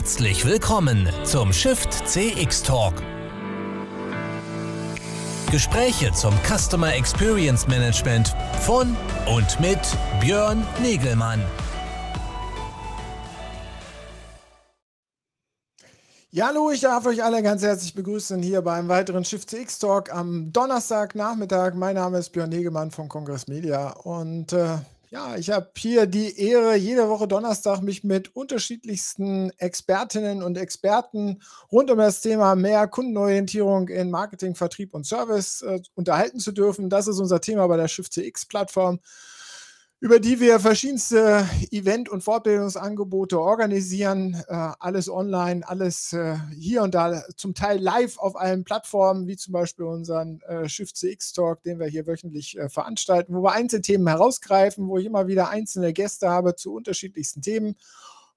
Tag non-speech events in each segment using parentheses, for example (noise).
Herzlich willkommen zum Shift CX Talk. Gespräche zum Customer Experience Management von und mit Björn Negelmann. Ja, hallo, ich darf euch alle ganz herzlich begrüßen hier beim weiteren Shift CX Talk am Donnerstagnachmittag. Mein Name ist Björn Negemann von Kongress Media und äh, ja, ich habe hier die Ehre, jede Woche Donnerstag mich mit unterschiedlichsten Expertinnen und Experten rund um das Thema mehr Kundenorientierung in Marketing, Vertrieb und Service äh, unterhalten zu dürfen. Das ist unser Thema bei der Shift CX Plattform über die wir verschiedenste Event- und Fortbildungsangebote organisieren. Äh, alles online, alles äh, hier und da, zum Teil live auf allen Plattformen, wie zum Beispiel unseren äh, Shift CX Talk, den wir hier wöchentlich veranstalten, wo wir einzelne Themen herausgreifen, wo ich immer wieder einzelne Gäste habe zu unterschiedlichsten Themen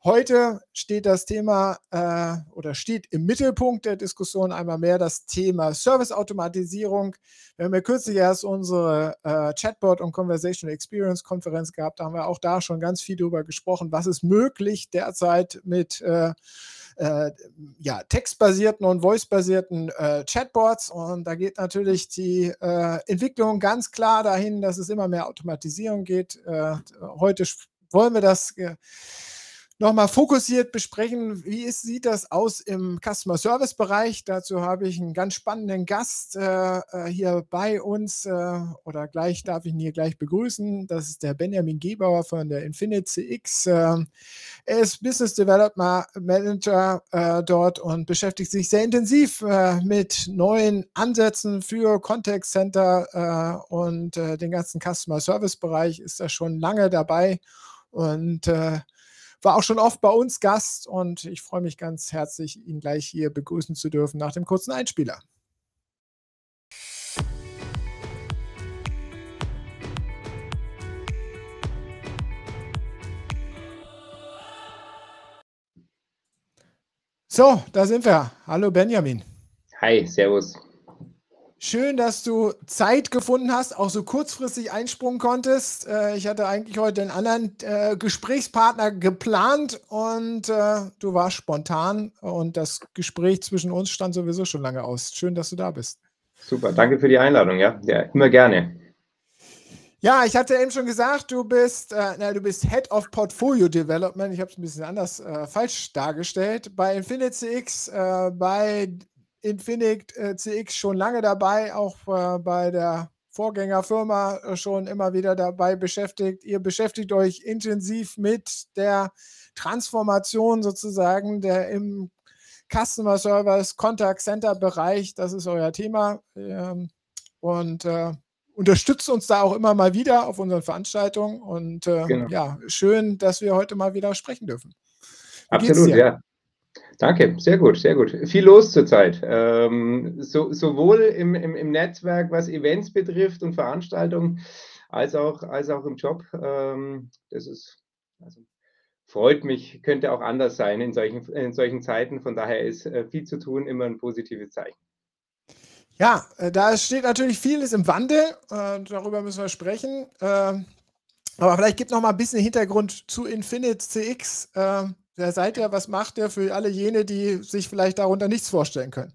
Heute steht das Thema äh, oder steht im Mittelpunkt der Diskussion einmal mehr das Thema Serviceautomatisierung. Wir haben ja kürzlich erst unsere äh, Chatbot und Conversational Experience Konferenz gehabt. Da haben wir auch da schon ganz viel darüber gesprochen, was ist möglich derzeit mit äh, äh, ja, textbasierten und voicebasierten äh, Chatbots. Und da geht natürlich die äh, Entwicklung ganz klar dahin, dass es immer mehr Automatisierung geht. Heute wollen wir das nochmal fokussiert besprechen, wie ist, sieht das aus im Customer Service Bereich. Dazu habe ich einen ganz spannenden Gast äh, äh, hier bei uns äh, oder gleich darf ich ihn hier gleich begrüßen. Das ist der Benjamin Gebauer von der Infinite CX. Äh, er ist Business Development Manager äh, dort und beschäftigt sich sehr intensiv äh, mit neuen Ansätzen für Contact Center und den ganzen Customer Service Bereich ist er schon lange dabei und äh, war auch schon oft bei uns Gast und ich freue mich ganz herzlich, ihn gleich hier begrüßen zu dürfen nach dem kurzen Einspieler. So, da sind wir. Hallo Benjamin. Hi, Servus. Schön, dass du Zeit gefunden hast, auch so kurzfristig einsprungen konntest. Äh, ich hatte eigentlich heute einen anderen äh, Gesprächspartner geplant und äh, du warst spontan und das Gespräch zwischen uns stand sowieso schon lange aus. Schön, dass du da bist. Super, danke für die Einladung, ja. Ja, immer gerne. Ja, ich hatte eben schon gesagt, du bist, äh, na, du bist Head of Portfolio Development. Ich habe es ein bisschen anders äh, falsch dargestellt. Bei Infinite CX, äh, bei Infinix äh, CX schon lange dabei, auch äh, bei der Vorgängerfirma äh, schon immer wieder dabei beschäftigt. Ihr beschäftigt euch intensiv mit der Transformation sozusagen der im Customer Service Contact Center Bereich. Das ist euer Thema. Ähm, und äh, unterstützt uns da auch immer mal wieder auf unseren Veranstaltungen. Und äh, genau. ja, schön, dass wir heute mal wieder sprechen dürfen. Wie Absolut, ja. Danke, sehr gut, sehr gut. Viel los zurzeit. Ähm, so, sowohl im, im, im, Netzwerk, was Events betrifft und Veranstaltungen, als auch, als auch im Job. Ähm, das ist, also, freut mich, könnte auch anders sein in solchen, in solchen Zeiten. Von daher ist äh, viel zu tun immer ein positives Zeichen. Ja, äh, da steht natürlich vieles im Wandel. Äh, darüber müssen wir sprechen. Äh, aber vielleicht gibt noch mal ein bisschen Hintergrund zu Infinite CX. Wer seid ihr? Was macht ihr für alle jene, die sich vielleicht darunter nichts vorstellen können?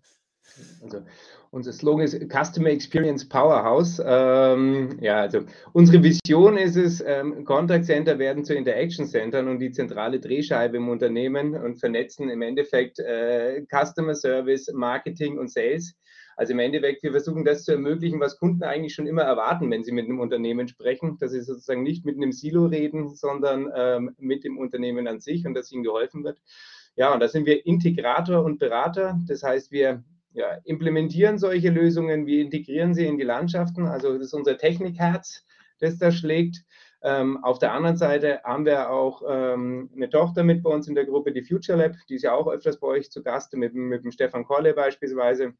Also, unser Slogan ist Customer Experience Powerhouse. Ähm, ja, also unsere Vision ist es, ähm, Contact Center werden zu Interaction Centern und die zentrale Drehscheibe im Unternehmen und vernetzen im Endeffekt äh, Customer Service, Marketing und Sales also im Endeffekt, wir versuchen das zu ermöglichen, was Kunden eigentlich schon immer erwarten, wenn sie mit einem Unternehmen sprechen, dass sie sozusagen nicht mit einem Silo reden, sondern ähm, mit dem Unternehmen an sich und dass ihnen geholfen wird. Ja, und da sind wir Integrator und Berater. Das heißt, wir ja, implementieren solche Lösungen, wir integrieren sie in die Landschaften. Also das ist unser Technikherz, das da schlägt. Ähm, auf der anderen Seite haben wir auch ähm, eine Tochter mit bei uns in der Gruppe, die Future Lab, die ist ja auch öfters bei euch zu Gast, mit, mit dem Stefan Kolle beispielsweise.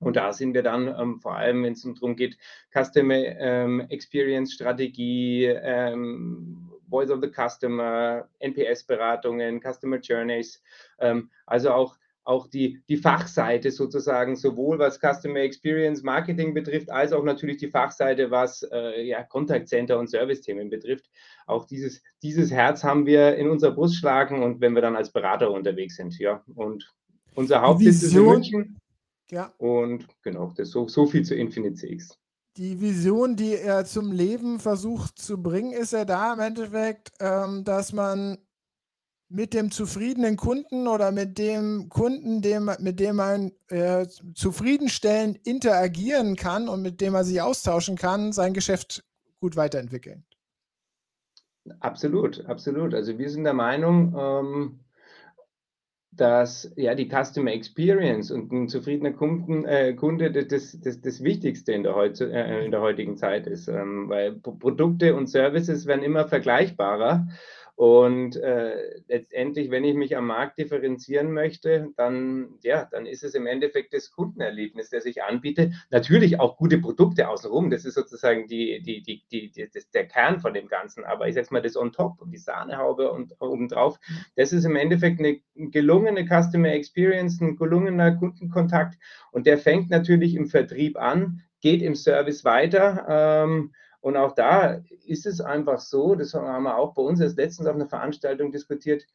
Und da sind wir dann ähm, vor allem, wenn es darum geht, Customer ähm, Experience Strategie, ähm, Voice of the Customer, NPS-Beratungen, Customer Journeys, ähm, also auch auch die, die Fachseite sozusagen, sowohl was Customer Experience Marketing betrifft, als auch natürlich die Fachseite, was äh, ja, Contact Center und Service-Themen betrifft. Auch dieses, dieses Herz haben wir in unserer Brust schlagen und wenn wir dann als Berater unterwegs sind, ja. Und unser Hauptsitz ist in München. Ja. Und genau, das so, so viel zu Infinite CX. Die Vision, die er zum Leben versucht zu bringen, ist er da im Endeffekt, ähm, dass man mit dem zufriedenen Kunden oder mit dem Kunden, dem, mit dem man äh, zufriedenstellend interagieren kann und mit dem man sich austauschen kann, sein Geschäft gut weiterentwickeln. Absolut, absolut. Also wir sind der Meinung, ähm, dass ja die Customer Experience und ein zufriedener Kunden, äh, Kunde das, das, das Wichtigste in der, heute, äh, in der heutigen Zeit ist, ähm, weil Produkte und Services werden immer vergleichbarer und äh, letztendlich, wenn ich mich am Markt differenzieren möchte, dann, ja, dann ist es im Endeffekt das Kundenerlebnis, das ich anbiete. Natürlich auch gute Produkte außenrum. Das ist sozusagen die, die, die, die, die das, der Kern von dem Ganzen. Aber ich sage mal, das on top und die Sahnehaube und obendrauf, das ist im Endeffekt eine gelungene Customer Experience, ein gelungener Kundenkontakt. Und der fängt natürlich im Vertrieb an, geht im Service weiter. Ähm, und auch da ist es einfach so, das haben wir auch bei uns erst letztens auf einer Veranstaltung diskutiert,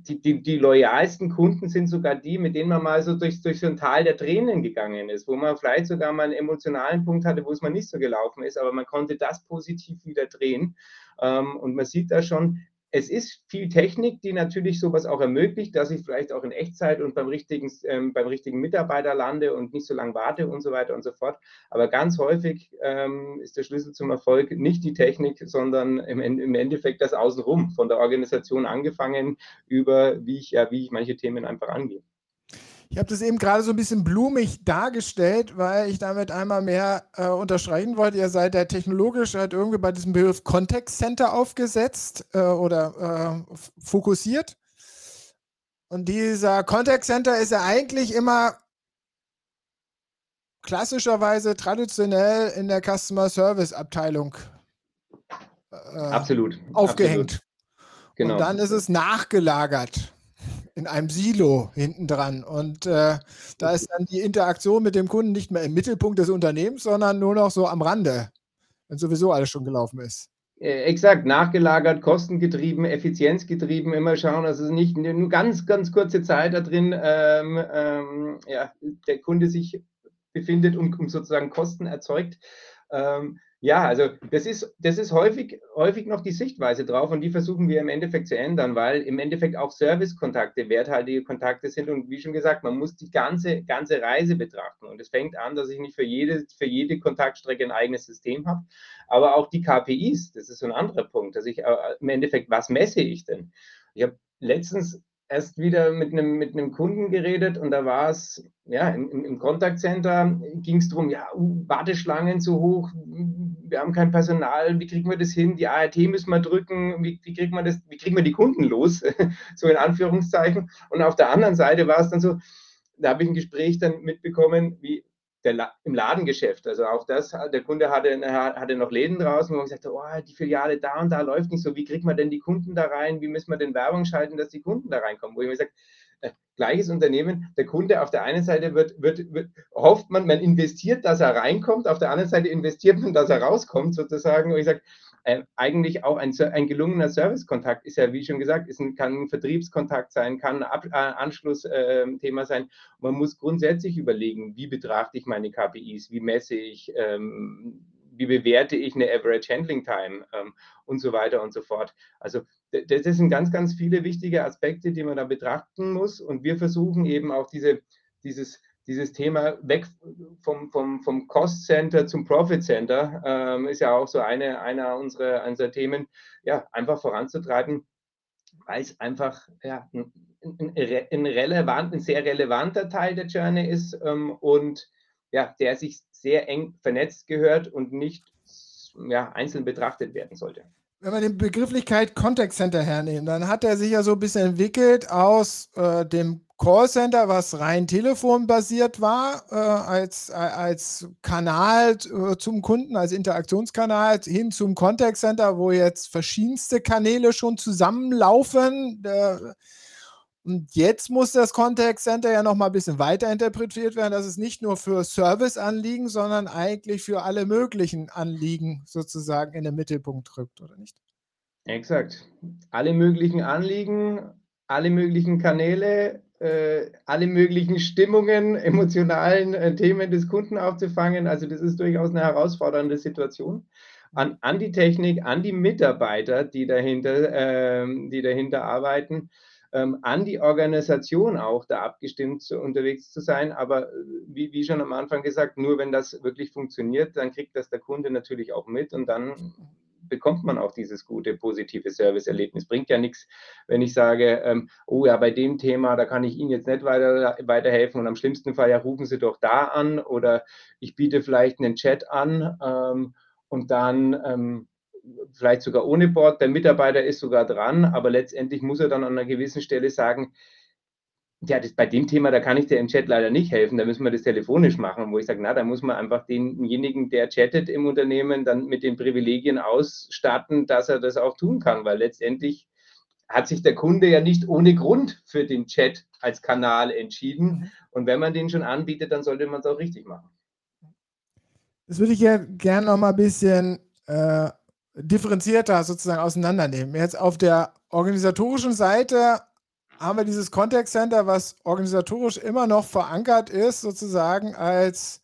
die, die, die loyalsten Kunden sind sogar die, mit denen man mal so durch, durch so ein Tal der Tränen gegangen ist, wo man vielleicht sogar mal einen emotionalen Punkt hatte, wo es mal nicht so gelaufen ist, aber man konnte das positiv wieder drehen. Ähm, und man sieht da schon, es ist viel Technik, die natürlich sowas auch ermöglicht, dass ich vielleicht auch in Echtzeit und beim richtigen, ähm, beim richtigen Mitarbeiter lande und nicht so lange warte und so weiter und so fort. Aber ganz häufig ähm, ist der Schlüssel zum Erfolg nicht die Technik, sondern im, im, Endeffekt das Außenrum, von der Organisation angefangen über, wie ich, ja, wie ich manche Themen einfach angehe. Ich habe das eben gerade so ein bisschen blumig dargestellt, weil ich damit einmal mehr äh, unterstreichen wollte. Ihr seid ja technologisch halt irgendwie bei diesem Begriff Context Center aufgesetzt äh, oder äh, fokussiert. Und dieser Context Center ist ja eigentlich immer klassischerweise traditionell in der Customer Service Abteilung äh, absolut aufgehängt. Absolut. Genau. Und dann ist es nachgelagert in einem Silo hinten dran. Und äh, da ist dann die Interaktion mit dem Kunden nicht mehr im Mittelpunkt des Unternehmens, sondern nur noch so am Rande, wenn sowieso alles schon gelaufen ist. Äh, exakt, nachgelagert, kostengetrieben, effizienzgetrieben, immer schauen, dass es nicht nur ganz, ganz kurze Zeit da drin ähm, ähm, ja, der Kunde sich befindet und um sozusagen Kosten erzeugt. Ähm, ja, also das ist, das ist häufig, häufig noch die Sichtweise drauf und die versuchen wir im Endeffekt zu ändern, weil im Endeffekt auch Servicekontakte werthaltige Kontakte sind und wie schon gesagt, man muss die ganze, ganze Reise betrachten und es fängt an, dass ich nicht für jede, für jede Kontaktstrecke ein eigenes System habe, aber auch die KPIs, das ist so ein anderer Punkt, dass ich äh, im Endeffekt, was messe ich denn? Ich habe letztens erst wieder mit einem, mit einem Kunden geredet und da war es, ja, im, im Kontaktcenter ging es darum, ja, uh, Warteschlangen zu hoch, wir haben kein Personal, wie kriegen wir das hin? Die ART müssen wir drücken, wie, wie kriegt man das, wie kriegen wir die Kunden los? (laughs) so in Anführungszeichen. Und auf der anderen Seite war es dann so, da habe ich ein Gespräch dann mitbekommen, wie der, im Ladengeschäft. Also auch das, der Kunde hatte, hatte noch Läden draußen, wo man gesagt hat, oh, die Filiale da und da läuft nicht so. Wie kriegt man denn die Kunden da rein? Wie müssen wir denn Werbung schalten, dass die Kunden da reinkommen? Wo ich mir sage, äh, gleiches Unternehmen, der Kunde auf der einen Seite wird, wird, wird, hofft man, man investiert, dass er reinkommt, auf der anderen Seite investiert man, dass er rauskommt, sozusagen. Und ich sage, äh, eigentlich auch ein, ein gelungener Servicekontakt ist ja, wie schon gesagt, ist ein, kann ein Vertriebskontakt sein, kann ein äh, Anschlussthema äh, sein. Man muss grundsätzlich überlegen, wie betrachte ich meine KPIs, wie messe ich, ähm, wie bewerte ich eine Average Handling Time ähm, und so weiter und so fort. Also das sind ganz, ganz viele wichtige Aspekte, die man da betrachten muss. Und wir versuchen eben auch diese, dieses dieses Thema weg vom, vom, vom Cost Center zum Profit Center ähm, ist ja auch so eine, einer unserer, unserer Themen, ja, einfach voranzutreiben, weil es einfach ja, ein, ein, relevant, ein sehr relevanter Teil der Journey ist ähm, und ja, der sich sehr eng vernetzt gehört und nicht ja, einzeln betrachtet werden sollte. Wenn wir die Begrifflichkeit Contact Center hernehmen, dann hat er sich ja so ein bisschen entwickelt aus äh, dem Callcenter, was rein telefonbasiert war, äh, als, äh, als Kanal äh, zum Kunden, als Interaktionskanal, hin zum Contact Center, wo jetzt verschiedenste Kanäle schon zusammenlaufen. Und jetzt muss das Contact Center ja noch mal ein bisschen weiter interpretiert werden, dass es nicht nur für Serviceanliegen, sondern eigentlich für alle möglichen Anliegen sozusagen in den Mittelpunkt rückt, oder nicht? Exakt. Alle möglichen Anliegen, alle möglichen Kanäle, äh, alle möglichen Stimmungen, (laughs) emotionalen äh, Themen des Kunden aufzufangen. Also das ist durchaus eine herausfordernde Situation. An, an die Technik, an die Mitarbeiter, die dahinter, äh, die dahinter arbeiten ähm, an die Organisation auch da abgestimmt zu, unterwegs zu sein. Aber äh, wie, wie schon am Anfang gesagt, nur wenn das wirklich funktioniert, dann kriegt das der Kunde natürlich auch mit und dann bekommt man auch dieses gute, positive Serviceerlebnis. Bringt ja nichts, wenn ich sage, ähm, oh ja, bei dem Thema, da kann ich Ihnen jetzt nicht weiter, weiterhelfen und am schlimmsten Fall, ja, rufen Sie doch da an oder ich biete vielleicht einen Chat an ähm, und dann ähm, vielleicht sogar ohne Bord, der Mitarbeiter ist sogar dran, aber letztendlich muss er dann an einer gewissen Stelle sagen, ja, das, bei dem Thema, da kann ich dir im Chat leider nicht helfen, da müssen wir das telefonisch machen, wo ich sage, na, da muss man einfach denjenigen, der chattet im Unternehmen, dann mit den Privilegien ausstatten, dass er das auch tun kann, weil letztendlich hat sich der Kunde ja nicht ohne Grund für den Chat als Kanal entschieden. Mhm. Und wenn man den schon anbietet, dann sollte man es auch richtig machen. Das würde ich ja gerne noch mal ein bisschen äh, differenzierter sozusagen auseinandernehmen. Jetzt auf der organisatorischen Seite haben wir dieses Contact Center, was organisatorisch immer noch verankert ist, sozusagen als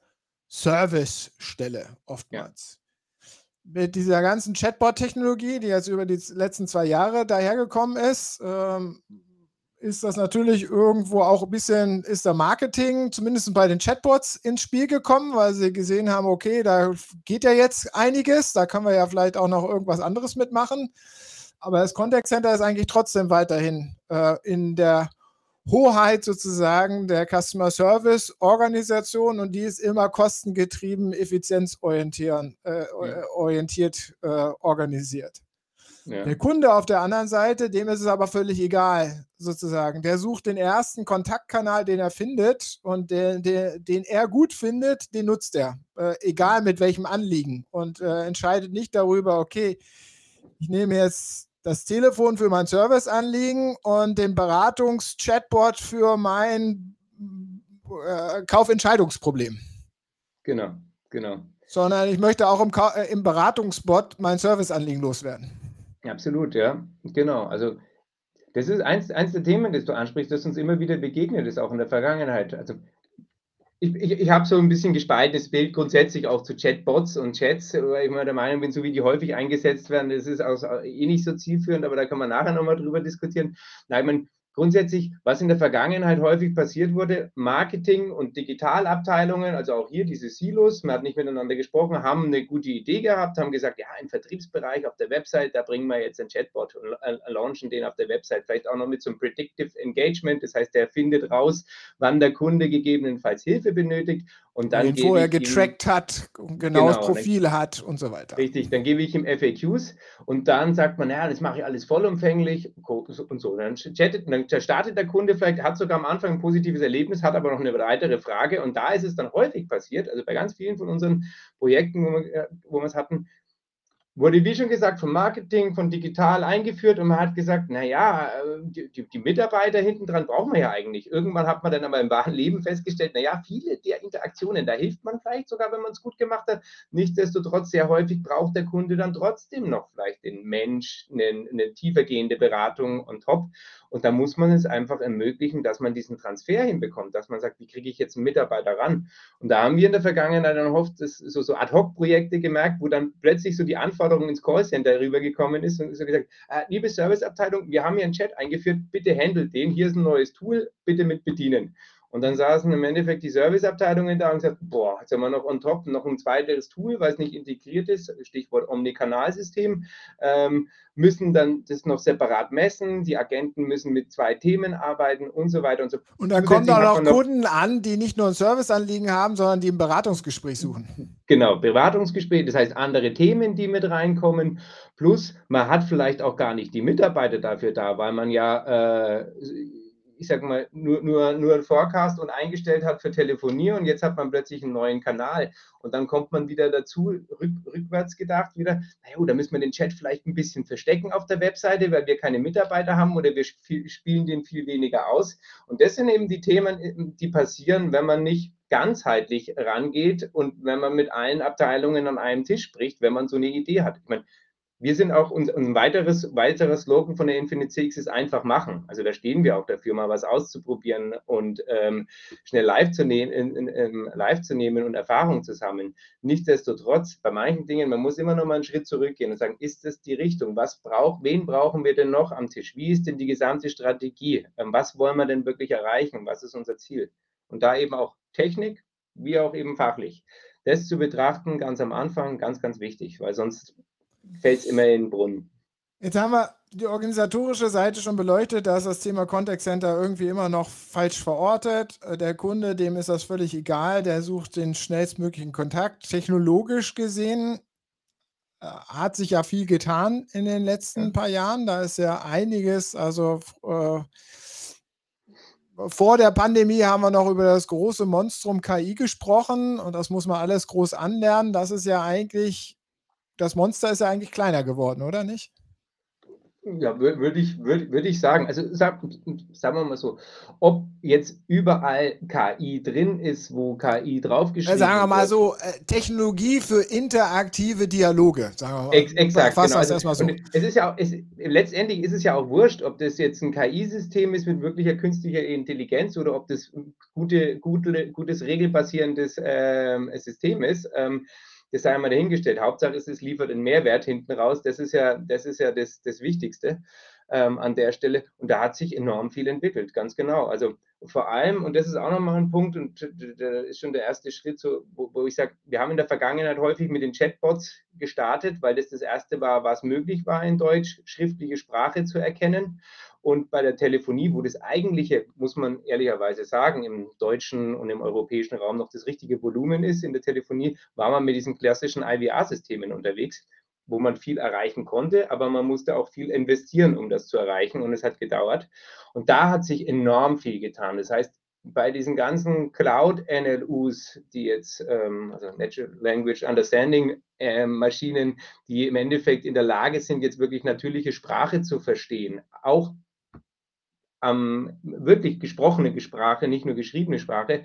Servicestelle oftmals. Ja. Mit dieser ganzen Chatbot-Technologie, die jetzt über die letzten zwei Jahre dahergekommen ist, ähm, ist das natürlich irgendwo auch ein bisschen, ist der Marketing zumindest bei den Chatbots ins Spiel gekommen, weil sie gesehen haben, okay, da geht ja jetzt einiges, da können wir ja vielleicht auch noch irgendwas anderes mitmachen. Aber das Contact Center ist eigentlich trotzdem weiterhin äh, in der Hoheit sozusagen der Customer Service Organisation und die ist immer kostengetrieben, effizienzorientiert äh, orientiert, äh, organisiert. Ja. Der Kunde auf der anderen Seite, dem ist es aber völlig egal, sozusagen. Der sucht den ersten Kontaktkanal, den er findet und der, der, den er gut findet, den nutzt er, äh, egal mit welchem Anliegen und äh, entscheidet nicht darüber, okay, ich nehme jetzt das Telefon für mein Serviceanliegen und den Beratungs-Chatbot für mein äh, Kaufentscheidungsproblem. Genau, genau. Sondern ich möchte auch im, äh, im Beratungsbot mein Serviceanliegen loswerden. Absolut, ja, genau. Also das ist eins, eins der Themen, das du ansprichst, das uns immer wieder begegnet ist, auch in der Vergangenheit. Also ich, ich, ich habe so ein bisschen gespaltenes Bild grundsätzlich auch zu Chatbots und Chats, weil ich mal der Meinung bin, so wie die häufig eingesetzt werden, das ist auch eh nicht so zielführend, aber da kann man nachher nochmal drüber diskutieren. Nein, meine, grundsätzlich, was in der Vergangenheit häufig passiert wurde, Marketing- und Digitalabteilungen, also auch hier diese Silos, man hat nicht miteinander gesprochen, haben eine gute Idee gehabt, haben gesagt, ja, im Vertriebsbereich auf der Website, da bringen wir jetzt einen Chatbot und äh, launchen den auf der Website, vielleicht auch noch mit so einem Predictive Engagement, das heißt, der findet raus, wann der Kunde gegebenenfalls Hilfe benötigt und dann den vorher getrackt ihm, hat, genaues genau, Profil dann, hat und so weiter. Richtig, dann gebe ich ihm FAQs und dann sagt man, ja, das mache ich alles vollumfänglich und so. Dann chattet, dann startet der Kunde vielleicht, hat sogar am Anfang ein positives Erlebnis, hat aber noch eine weitere Frage. Und da ist es dann häufig passiert, also bei ganz vielen von unseren Projekten, wo wir, äh, wo wir es hatten, wurde, wie schon gesagt, vom Marketing, von digital eingeführt und man hat gesagt, naja, äh, die, die, Mitarbeiter hinten dran brauchen wir ja eigentlich. Irgendwann hat man dann aber im wahren Leben festgestellt, naja, viele der Interaktionen, da hilft man vielleicht sogar, wenn man es gut gemacht hat. Nichtsdestotrotz, sehr häufig braucht der Kunde dann trotzdem noch vielleicht den Mensch, eine, eine tiefergehende Beratung on top. Und da muss man es einfach ermöglichen, dass man diesen Transfer hinbekommt, dass man sagt, wie kriege ich jetzt einen Mitarbeiter ran? Und da haben wir in der Vergangenheit dann oft so, so Ad-Hoc-Projekte gemerkt, wo dann plötzlich so die Anforderung ins Callcenter rübergekommen ist und so gesagt, äh, liebe Serviceabteilung, wir haben hier einen Chat eingeführt, bitte handelt den, hier ist ein neues Tool, bitte mit bedienen. Und dann saßen im Endeffekt die Serviceabteilungen da und gesagt, boah, jetzt haben wir noch on top noch ein zweites Tool, weil es nicht integriert ist, Stichwort Omnikanalsystem, ähm, müssen dann das noch separat messen, die Agenten müssen mit zwei Themen arbeiten und so weiter und so fort. Und dann kommen da auch noch Kunden an, die nicht nur ein Serviceanliegen haben, sondern die ein Beratungsgespräch suchen. Genau, Beratungsgespräch, das heißt andere Themen, die mit reinkommen, plus man hat vielleicht auch gar nicht die Mitarbeiter dafür da, weil man ja äh, ich sag mal, nur, nur, nur ein Forecast und eingestellt hat für Telefonie und jetzt hat man plötzlich einen neuen Kanal. Und dann kommt man wieder dazu, rück, rückwärts gedacht, wieder, naja, da müssen wir den Chat vielleicht ein bisschen verstecken auf der Webseite, weil wir keine Mitarbeiter haben oder wir spielen den viel weniger aus. Und das sind eben die Themen, die passieren, wenn man nicht ganzheitlich rangeht und wenn man mit allen Abteilungen an einem Tisch spricht, wenn man so eine Idee hat. Ich meine, wir sind auch, ein weiteres, weiteres Slogan von der Infinite CX ist einfach machen. Also da stehen wir auch dafür, mal was auszuprobieren und ähm, schnell live zu, nehmen, in, live zu nehmen und Erfahrung zu sammeln. Nichtsdestotrotz, bei manchen Dingen, man muss immer noch mal einen Schritt zurückgehen und sagen, ist das die Richtung? Was braucht, wen brauchen wir denn noch am Tisch? Wie ist denn die gesamte Strategie? Ähm, was wollen wir denn wirklich erreichen? Was ist unser Ziel? Und da eben auch Technik, wie auch eben fachlich. Das zu betrachten, ganz am Anfang, ganz, ganz wichtig, weil sonst fällt es immer in den Brunnen. Jetzt haben wir die organisatorische Seite schon beleuchtet, da ist das Thema Contact Center irgendwie immer noch falsch verortet. Der Kunde, dem ist das völlig egal, der sucht den schnellstmöglichen Kontakt. Technologisch gesehen äh, hat sich ja viel getan in den letzten paar Jahren. Da ist ja einiges, also äh, vor der Pandemie haben wir noch über das große Monstrum KI gesprochen und das muss man alles groß anlernen. Das ist ja eigentlich das Monster ist ja eigentlich kleiner geworden, oder nicht? Ja, würde ich, würd, würd ich sagen. Also sag, sagen wir mal so, ob jetzt überall KI drin ist, wo KI draufgeschrieben ist. Sagen wir mal so, äh, Technologie für interaktive Dialoge, sagen wir mal. Ex exakt, genau. Also, erstmal so. es ist ja auch, es, letztendlich ist es ja auch wurscht, ob das jetzt ein KI-System ist mit wirklicher künstlicher Intelligenz oder ob das gute, gute, gutes regelbasierendes ähm, System ist. Ähm, das sei einmal dahingestellt. Hauptsache es liefert einen Mehrwert hinten raus. Das ist ja das, ist ja das, das Wichtigste ähm, an der Stelle. Und da hat sich enorm viel entwickelt, ganz genau. Also vor allem, und das ist auch nochmal ein Punkt, und da ist schon der erste Schritt, so, wo, wo ich sage, wir haben in der Vergangenheit häufig mit den Chatbots gestartet, weil das das erste war, was möglich war in Deutsch, schriftliche Sprache zu erkennen. Und bei der Telefonie, wo das eigentliche, muss man ehrlicherweise sagen, im deutschen und im europäischen Raum noch das richtige Volumen ist, in der Telefonie war man mit diesen klassischen IVR-Systemen unterwegs, wo man viel erreichen konnte, aber man musste auch viel investieren, um das zu erreichen und es hat gedauert. Und da hat sich enorm viel getan. Das heißt, bei diesen ganzen Cloud-NLUs, die jetzt, ähm, also Natural Language Understanding äh, Maschinen, die im Endeffekt in der Lage sind, jetzt wirklich natürliche Sprache zu verstehen, auch ähm, wirklich gesprochene Sprache, nicht nur geschriebene Sprache,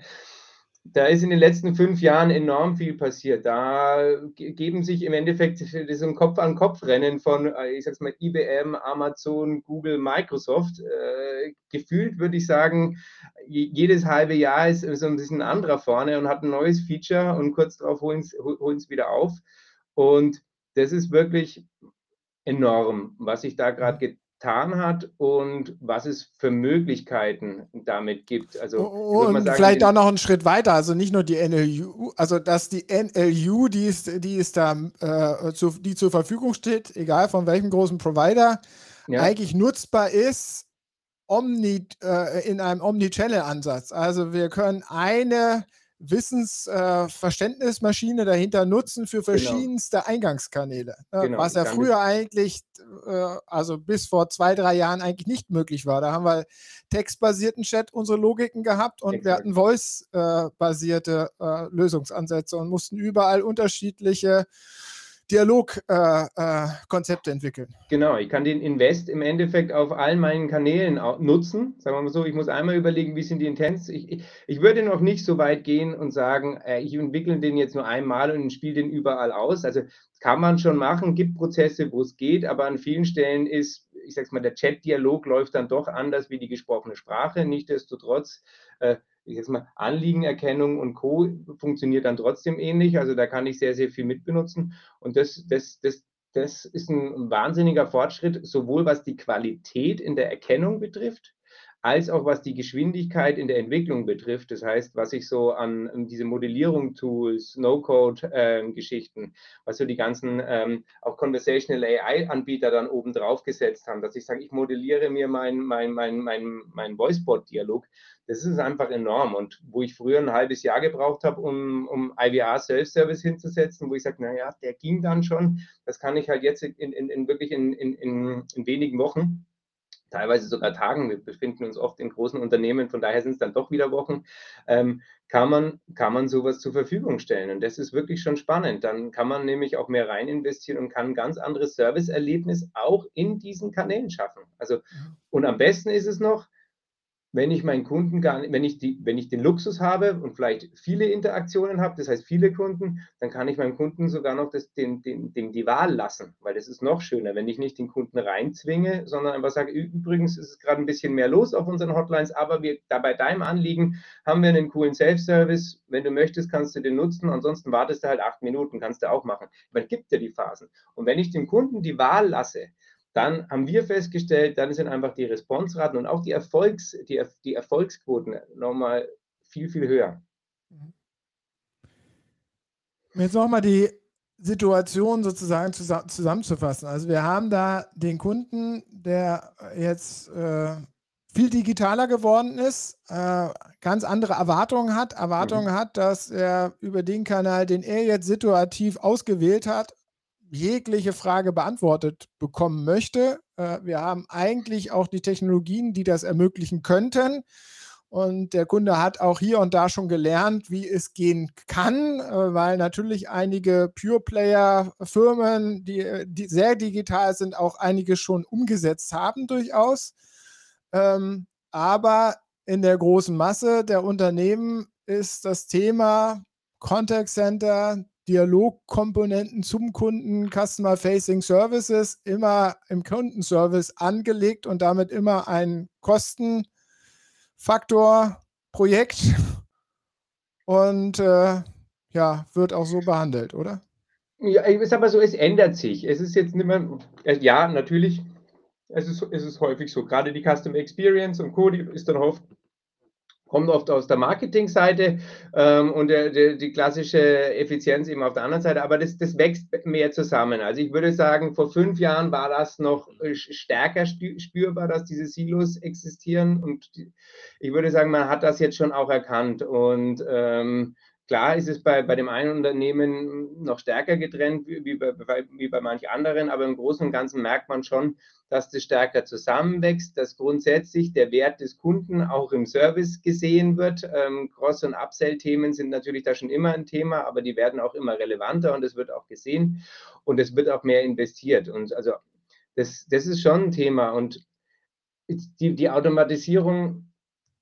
da ist in den letzten fünf Jahren enorm viel passiert. Da geben sich im Endeffekt das ein Kopf-an-Kopf-Rennen von, äh, ich sag's mal, IBM, Amazon, Google, Microsoft. Äh, gefühlt würde ich sagen, jedes halbe Jahr ist so ein bisschen ein anderer vorne und hat ein neues Feature und kurz darauf holen es wieder auf. Und das ist wirklich enorm, was sich da gerade getan hat und was es für Möglichkeiten damit gibt. Also und sagen, vielleicht auch noch einen Schritt weiter, also nicht nur die NLU, also dass die NLU, die ist, die ist da, äh, zu, die zur Verfügung steht, egal von welchem großen Provider, ja. eigentlich nutzbar ist Omni, äh, in einem Omni-Channel-Ansatz. Also wir können eine Wissensverständnismaschine äh, dahinter nutzen für genau. verschiedenste genau. Eingangskanäle. Ne? Genau, was ja früher eigentlich, äh, also bis vor zwei, drei Jahren eigentlich nicht möglich war. Da haben wir textbasierten Chat unsere Logiken gehabt und Exakt. wir hatten voice-basierte äh, Lösungsansätze und mussten überall unterschiedliche Dialogkonzepte äh, äh, entwickeln. Genau, ich kann den Invest im Endeffekt auf allen meinen Kanälen nutzen. Sagen wir mal so, ich muss einmal überlegen, wie sind die Intents. Ich, ich, ich würde noch nicht so weit gehen und sagen, äh, ich entwickle den jetzt nur einmal und spiele den überall aus. Also kann man schon machen, gibt Prozesse, wo es geht, aber an vielen Stellen ist, ich sag's mal, der Chat-Dialog läuft dann doch anders wie die gesprochene Sprache. Nichtsdestotrotz äh, ich jetzt mal, Anliegenerkennung und Co. funktioniert dann trotzdem ähnlich. Also da kann ich sehr, sehr viel mitbenutzen. Und das, das, das, das ist ein wahnsinniger Fortschritt, sowohl was die Qualität in der Erkennung betrifft, als auch was die Geschwindigkeit in der Entwicklung betrifft. Das heißt, was ich so an diese Modellierung-Tools, No-Code-Geschichten, ähm, was so die ganzen ähm, auch Conversational AI-Anbieter dann oben drauf gesetzt haben, dass ich sage, ich modelliere mir meinen mein, mein, mein, mein Voicebot-Dialog. Das ist einfach enorm. Und wo ich früher ein halbes Jahr gebraucht habe, um, um IVR Self-Service hinzusetzen, wo ich sage, naja, der ging dann schon, das kann ich halt jetzt in, in, in wirklich in, in, in wenigen Wochen teilweise sogar Tagen, wir befinden uns oft in großen Unternehmen, von daher sind es dann doch wieder Wochen, ähm, kann, man, kann man sowas zur Verfügung stellen. Und das ist wirklich schon spannend. Dann kann man nämlich auch mehr rein investieren und kann ein ganz anderes Serviceerlebnis auch in diesen Kanälen schaffen. Also, und am besten ist es noch, wenn ich meinen Kunden gar nicht, wenn ich, die, wenn ich den Luxus habe und vielleicht viele Interaktionen habe, das heißt viele Kunden, dann kann ich meinem Kunden sogar noch das, den, den, den, die Wahl lassen, weil das ist noch schöner, wenn ich nicht den Kunden reinzwinge, sondern einfach sage, übrigens ist es gerade ein bisschen mehr los auf unseren Hotlines, aber wir, da bei deinem Anliegen haben wir einen coolen Self-Service, wenn du möchtest, kannst du den nutzen, ansonsten wartest du halt acht Minuten, kannst du auch machen. Man gibt ja die Phasen. Und wenn ich dem Kunden die Wahl lasse, dann haben wir festgestellt, dann sind einfach die Responsraten und auch die, Erfolgs, die, die Erfolgsquoten nochmal viel, viel höher. Jetzt nochmal die Situation sozusagen zusammenzufassen. Also wir haben da den Kunden, der jetzt äh, viel digitaler geworden ist, äh, ganz andere Erwartungen hat, Erwartungen mhm. hat, dass er über den Kanal, den er jetzt situativ ausgewählt hat, jegliche Frage beantwortet bekommen möchte. Äh, wir haben eigentlich auch die Technologien, die das ermöglichen könnten. Und der Kunde hat auch hier und da schon gelernt, wie es gehen kann, äh, weil natürlich einige Pure-Player-Firmen, die, die, sehr digital sind, auch einige schon umgesetzt haben durchaus. Ähm, aber in der großen Masse der Unternehmen ist das Thema Contact Center, Dialogkomponenten zum Kunden, Customer Facing Services immer im Kundenservice angelegt und damit immer ein Kostenfaktor Projekt (laughs) und äh, ja, wird auch so behandelt, oder? Ja, ich sag mal so, es ändert sich. Es ist jetzt nicht mehr, äh, ja, natürlich, es ist, es ist häufig so, gerade die Customer Experience und Co., die ist dann oft kommt oft aus der Marketingseite ähm, und der, der, die klassische Effizienz eben auf der anderen Seite, aber das, das wächst mehr zusammen. Also ich würde sagen, vor fünf Jahren war das noch äh, stärker spürbar, dass diese Silos existieren. Und ich würde sagen, man hat das jetzt schon auch erkannt. Und ähm, Klar ist es bei, bei dem einen Unternehmen noch stärker getrennt wie bei, wie bei manch anderen, aber im Großen und Ganzen merkt man schon, dass das stärker zusammenwächst, dass grundsätzlich der Wert des Kunden auch im Service gesehen wird. Ähm, Cross- und Upsell-Themen sind natürlich da schon immer ein Thema, aber die werden auch immer relevanter und es wird auch gesehen und es wird auch mehr investiert. Und also das, das ist schon ein Thema und die, die Automatisierung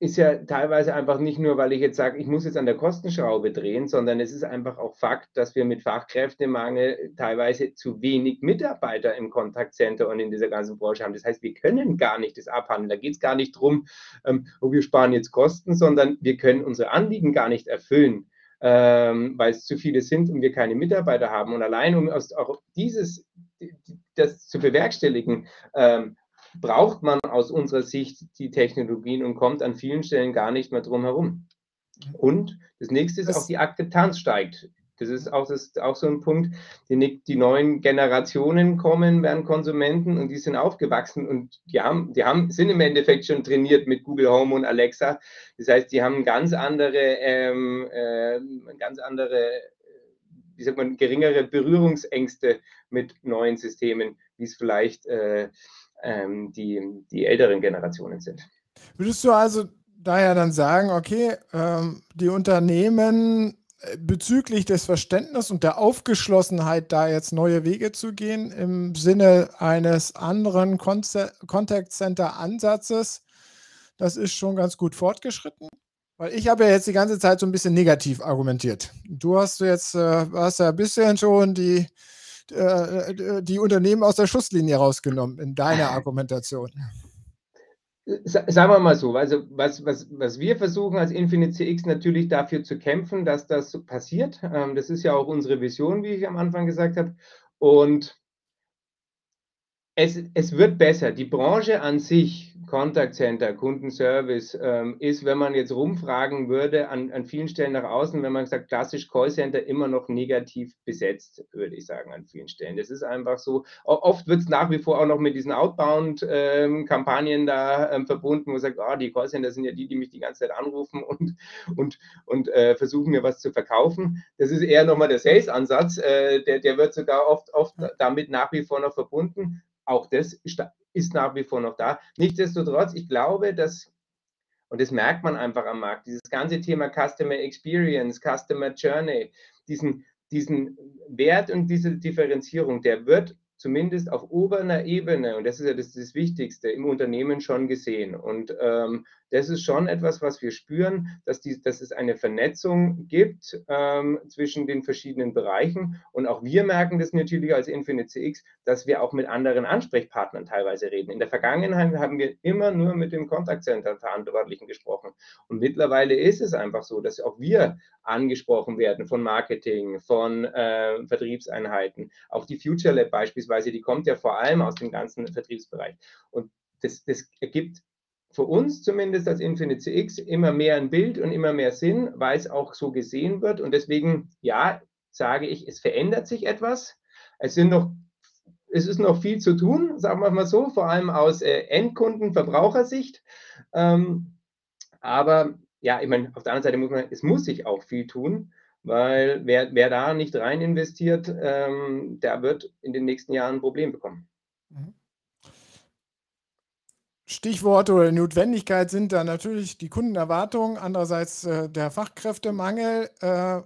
ist ja teilweise einfach nicht nur, weil ich jetzt sage, ich muss jetzt an der Kostenschraube drehen, sondern es ist einfach auch Fakt, dass wir mit Fachkräftemangel teilweise zu wenig Mitarbeiter im Kontaktcenter und in dieser ganzen Branche haben. Das heißt, wir können gar nicht das abhandeln. Da geht es gar nicht darum, ähm, oh, wir sparen jetzt Kosten, sondern wir können unsere Anliegen gar nicht erfüllen, ähm, weil es zu viele sind und wir keine Mitarbeiter haben. Und allein um aus, auch dieses, das zu bewerkstelligen, ähm, braucht man aus unserer Sicht die Technologien und kommt an vielen Stellen gar nicht mehr drum herum. Und das nächste ist, auch die Akzeptanz steigt. Das ist auch, das auch so ein Punkt. Die, die, neuen Generationen kommen, werden Konsumenten und die sind aufgewachsen und die, haben, die haben, sind im Endeffekt schon trainiert mit Google Home und Alexa. Das heißt, die haben ganz andere, ähm, äh, ganz andere, wie sagt man, geringere Berührungsängste mit neuen Systemen, wie es vielleicht äh, ähm, die, die älteren Generationen sind. Würdest du also daher dann sagen, okay, ähm, die Unternehmen äh, bezüglich des Verständnisses und der Aufgeschlossenheit, da jetzt neue Wege zu gehen, im Sinne eines anderen Contact Center Ansatzes, das ist schon ganz gut fortgeschritten? Weil ich habe ja jetzt die ganze Zeit so ein bisschen negativ argumentiert. Du hast jetzt, äh, hast ja ein bisschen schon die, äh, äh, die Unternehmen aus der Schusslinie rausgenommen in deiner Argumentation? Sagen wir mal so, also was, was, was wir versuchen als Infinite CX natürlich dafür zu kämpfen, dass das passiert. Ähm, das ist ja auch unsere Vision, wie ich am Anfang gesagt habe. Und es, es wird besser. Die Branche an sich Contact Center, Kundenservice ähm, ist, wenn man jetzt rumfragen würde, an, an vielen Stellen nach außen, wenn man sagt, klassisch Callcenter immer noch negativ besetzt, würde ich sagen, an vielen Stellen. Das ist einfach so. Oft wird es nach wie vor auch noch mit diesen Outbound-Kampagnen ähm, da ähm, verbunden, wo man sagt, oh, die Callcenter sind ja die, die mich die ganze Zeit anrufen und, und, und äh, versuchen mir was zu verkaufen. Das ist eher nochmal der Sales-Ansatz, äh, der, der wird sogar oft, oft damit nach wie vor noch verbunden auch das ist nach wie vor noch da. Nichtsdestotrotz, ich glaube, dass und das merkt man einfach am Markt. Dieses ganze Thema Customer Experience, Customer Journey, diesen, diesen Wert und diese Differenzierung, der wird zumindest auf oberer Ebene, und das ist ja das, das Wichtigste, im Unternehmen schon gesehen. Und ähm, das ist schon etwas, was wir spüren, dass, die, dass es eine Vernetzung gibt ähm, zwischen den verschiedenen Bereichen. Und auch wir merken das natürlich als Infinite CX, dass wir auch mit anderen Ansprechpartnern teilweise reden. In der Vergangenheit haben wir immer nur mit dem Contact Center Verantwortlichen gesprochen. Und mittlerweile ist es einfach so, dass auch wir angesprochen werden von Marketing, von äh, Vertriebseinheiten. Auch die Future Lab beispielsweise, die kommt ja vor allem aus dem ganzen Vertriebsbereich. Und das, das ergibt für uns zumindest als Infinite CX immer mehr ein Bild und immer mehr Sinn, weil es auch so gesehen wird. Und deswegen, ja, sage ich, es verändert sich etwas. Es sind noch es ist noch viel zu tun, sagen wir mal so, vor allem aus äh, Endkunden, Verbrauchersicht. Ähm, aber ja, ich meine, auf der anderen Seite muss man, es muss sich auch viel tun, weil wer, wer da nicht rein investiert, ähm, der wird in den nächsten Jahren ein Problem bekommen. Mhm. Stichworte oder Notwendigkeit sind da natürlich die Kundenerwartungen, andererseits äh, der Fachkräftemangel. Äh,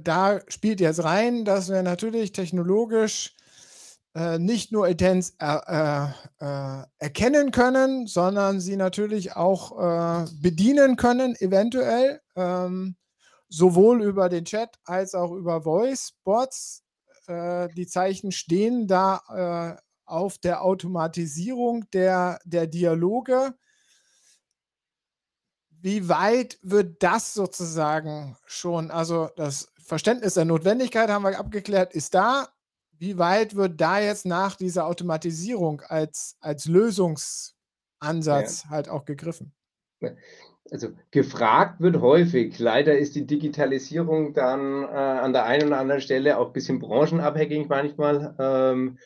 da spielt jetzt rein, dass wir natürlich technologisch äh, nicht nur er, äh, äh, erkennen können, sondern sie natürlich auch äh, bedienen können, eventuell, ähm, sowohl über den Chat als auch über Voice-Bots. die Zeichen stehen da auf der Automatisierung der, der Dialoge. Wie weit wird das sozusagen schon, also das Verständnis der Notwendigkeit haben wir abgeklärt, ist da. Wie weit wird da jetzt nach dieser Automatisierung als, als Lösungsansatz ja. halt auch gegriffen? Also gefragt wird häufig. Leider ist die Digitalisierung dann äh, an der einen oder anderen Stelle auch ein bisschen branchenabhängig manchmal. Ähm,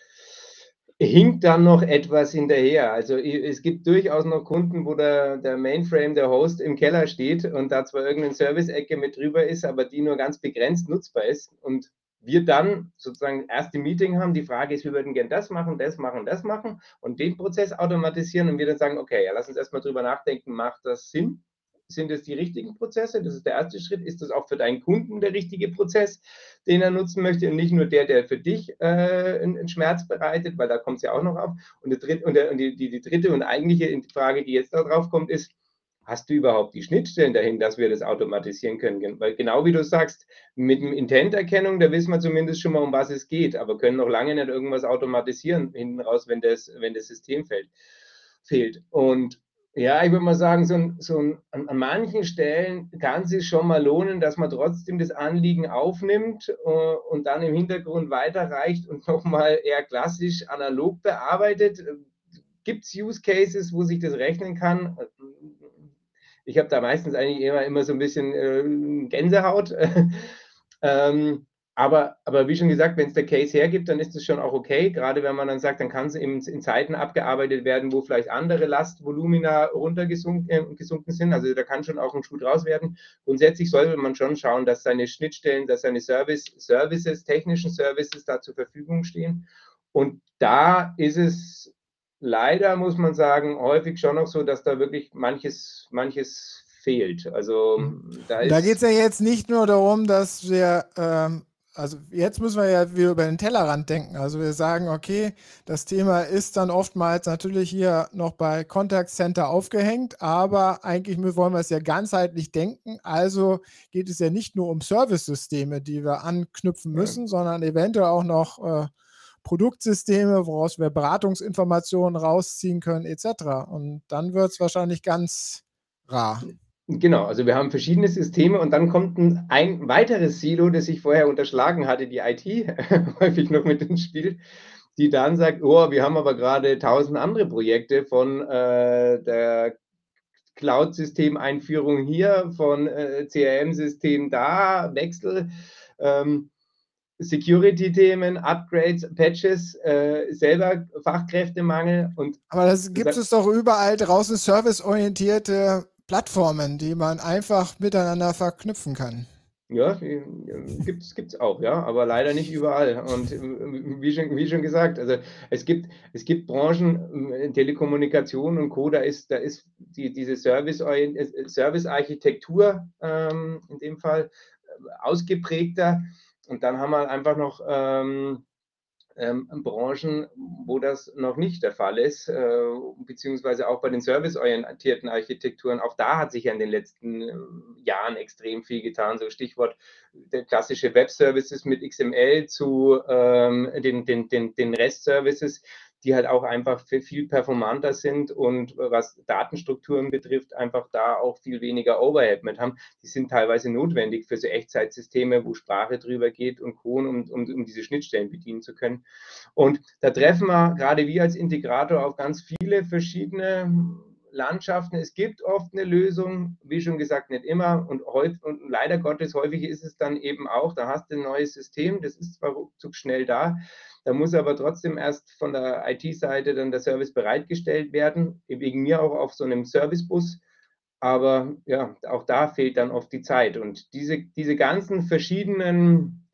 hinkt dann noch etwas hinterher. Also es gibt durchaus noch Kunden, wo der, der Mainframe, der Host im Keller steht und da zwar irgendeine Service-Ecke mit drüber ist, aber die nur ganz begrenzt nutzbar ist. Und wir dann sozusagen erste Meeting haben. Die Frage ist, wir würden gerne das machen, das machen, das machen und den Prozess automatisieren und wir dann sagen, okay, ja, lass uns erstmal drüber nachdenken, macht das Sinn? Sind es die richtigen Prozesse? Das ist der erste Schritt. Ist das auch für deinen Kunden der richtige Prozess, den er nutzen möchte und nicht nur der, der für dich äh, einen Schmerz bereitet, weil da kommt es ja auch noch auf. Und, dritte, und, der, und die, die, die, dritte und eigentliche Frage, die jetzt da drauf kommt, ist, hast du überhaupt die Schnittstellen dahin, dass wir das automatisieren können? Weil genau wie du sagst, mit dem Intent-Erkennung, da wissen wir zumindest schon mal, um was es geht, aber können noch lange nicht irgendwas automatisieren hinten raus, wenn das, wenn das System fällt, fehlt. Und ja, ich würde mal sagen, so, ein, so ein, an, an, manchen Stellen kann es sich schon mal lohnen, dass man trotzdem das Anliegen aufnimmt uh, und dann im Hintergrund weiterreicht und (laughs) nochmal eher klassisch analog bearbeitet. Gibt es Use Cases, wo sich das rechnen kann? Ich habe da meistens eigentlich immer, immer so ein bisschen äh, Gänsehaut. (laughs) ähm, aber, aber wie schon gesagt, wenn es der Case hergibt, dann ist es schon auch okay. Gerade wenn man dann sagt, dann kann es in, in Zeiten abgearbeitet werden, wo vielleicht andere Lastvolumina runtergesunken äh, sind. Also da kann schon auch ein Schuh draus werden. Grundsätzlich sollte man schon schauen, dass seine Schnittstellen, dass seine Service, Services, technischen Services da zur Verfügung stehen. Und da ist es leider, muss man sagen, häufig schon noch so, dass da wirklich manches, manches fehlt. Also mhm. da, da geht es ja jetzt nicht nur darum, dass wir ähm, also jetzt müssen wir ja wieder über den Tellerrand denken. Also wir sagen, okay, das Thema ist dann oftmals natürlich hier noch bei Contact Center aufgehängt, aber eigentlich wollen wir es ja ganzheitlich denken. Also geht es ja nicht nur um Service-Systeme, die wir anknüpfen müssen, ja. sondern eventuell auch noch äh, Produktsysteme, woraus wir Beratungsinformationen rausziehen können, etc. Und dann wird es wahrscheinlich ganz rar. Genau, also wir haben verschiedene Systeme und dann kommt ein, ein weiteres Silo, das ich vorher unterschlagen hatte, die IT, (laughs) häufig noch mit ins Spiel, die dann sagt, oh, wir haben aber gerade tausend andere Projekte von äh, der Cloud-System-Einführung hier, von äh, CRM-System da, Wechsel. Ähm, Security-Themen, Upgrades, Patches, äh, selber Fachkräftemangel und. Aber das gibt es doch überall draußen serviceorientierte Plattformen, die man einfach miteinander verknüpfen kann. Ja, gibt es auch, ja, aber leider nicht überall. Und wie schon, wie schon gesagt, also es gibt, es gibt Branchen, Telekommunikation und Co., da ist, da ist die, diese Service-Architektur ähm, in dem Fall ausgeprägter. Und dann haben wir einfach noch ähm, ähm, Branchen, wo das noch nicht der Fall ist, äh, beziehungsweise auch bei den serviceorientierten Architekturen. Auch da hat sich ja in den letzten äh, Jahren extrem viel getan. So Stichwort der klassische Web-Services mit XML zu ähm, den, den, den, den REST-Services die halt auch einfach viel performanter sind und was Datenstrukturen betrifft, einfach da auch viel weniger Overhead mit haben. Die sind teilweise notwendig für so Echtzeitsysteme, wo Sprache drüber geht und Co., um, um, um diese Schnittstellen bedienen zu können. Und da treffen wir gerade wir als Integrator auf ganz viele verschiedene Landschaften. Es gibt oft eine Lösung, wie schon gesagt, nicht immer und, häufig, und leider Gottes häufig ist es dann eben auch, da hast du ein neues System, das ist zwar ruckzuck schnell da, da muss aber trotzdem erst von der IT-Seite dann der Service bereitgestellt werden, wegen mir auch auf so einem Servicebus. Aber ja, auch da fehlt dann oft die Zeit. Und diese, diese ganzen verschiedenen